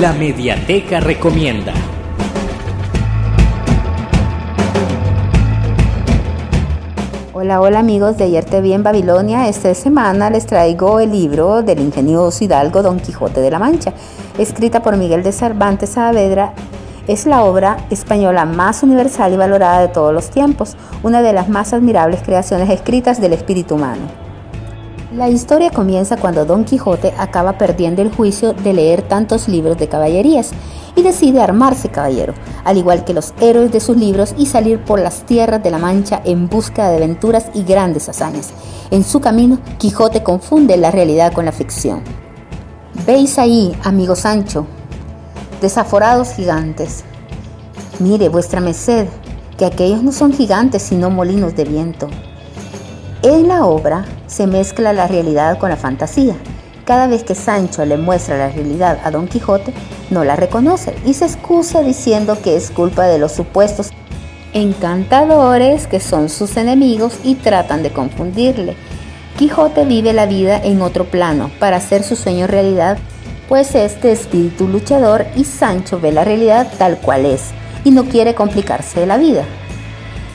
La Mediateca Recomienda. Hola, hola amigos de Ayer Te Vi en Babilonia. Esta semana les traigo el libro del ingenioso hidalgo Don Quijote de la Mancha, escrita por Miguel de Cervantes Saavedra. Es la obra española más universal y valorada de todos los tiempos, una de las más admirables creaciones escritas del espíritu humano. La historia comienza cuando Don Quijote acaba perdiendo el juicio de leer tantos libros de caballerías y decide armarse caballero, al igual que los héroes de sus libros, y salir por las tierras de la Mancha en busca de aventuras y grandes hazañas. En su camino, Quijote confunde la realidad con la ficción. Veis ahí, amigo Sancho, desaforados gigantes. Mire, vuestra merced, que aquellos no son gigantes sino molinos de viento. En la obra se mezcla la realidad con la fantasía. Cada vez que Sancho le muestra la realidad a Don Quijote, no la reconoce y se excusa diciendo que es culpa de los supuestos encantadores que son sus enemigos y tratan de confundirle. Quijote vive la vida en otro plano para hacer su sueño realidad, pues este espíritu luchador y Sancho ve la realidad tal cual es y no quiere complicarse la vida.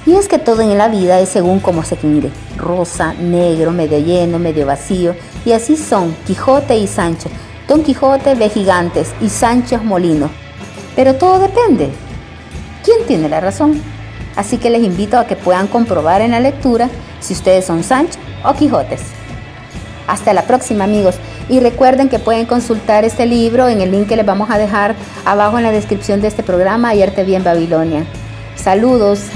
Y es que todo en la vida es según cómo se mire, rosa, negro, medio lleno, medio vacío, y así son Quijote y Sancho. Don Quijote ve gigantes y Sancho es molino. Pero todo depende. ¿Quién tiene la razón? Así que les invito a que puedan comprobar en la lectura si ustedes son Sancho o Quijotes. Hasta la próxima amigos y recuerden que pueden consultar este libro en el link que les vamos a dejar abajo en la descripción de este programa Ayer te vi en Babilonia. Saludos.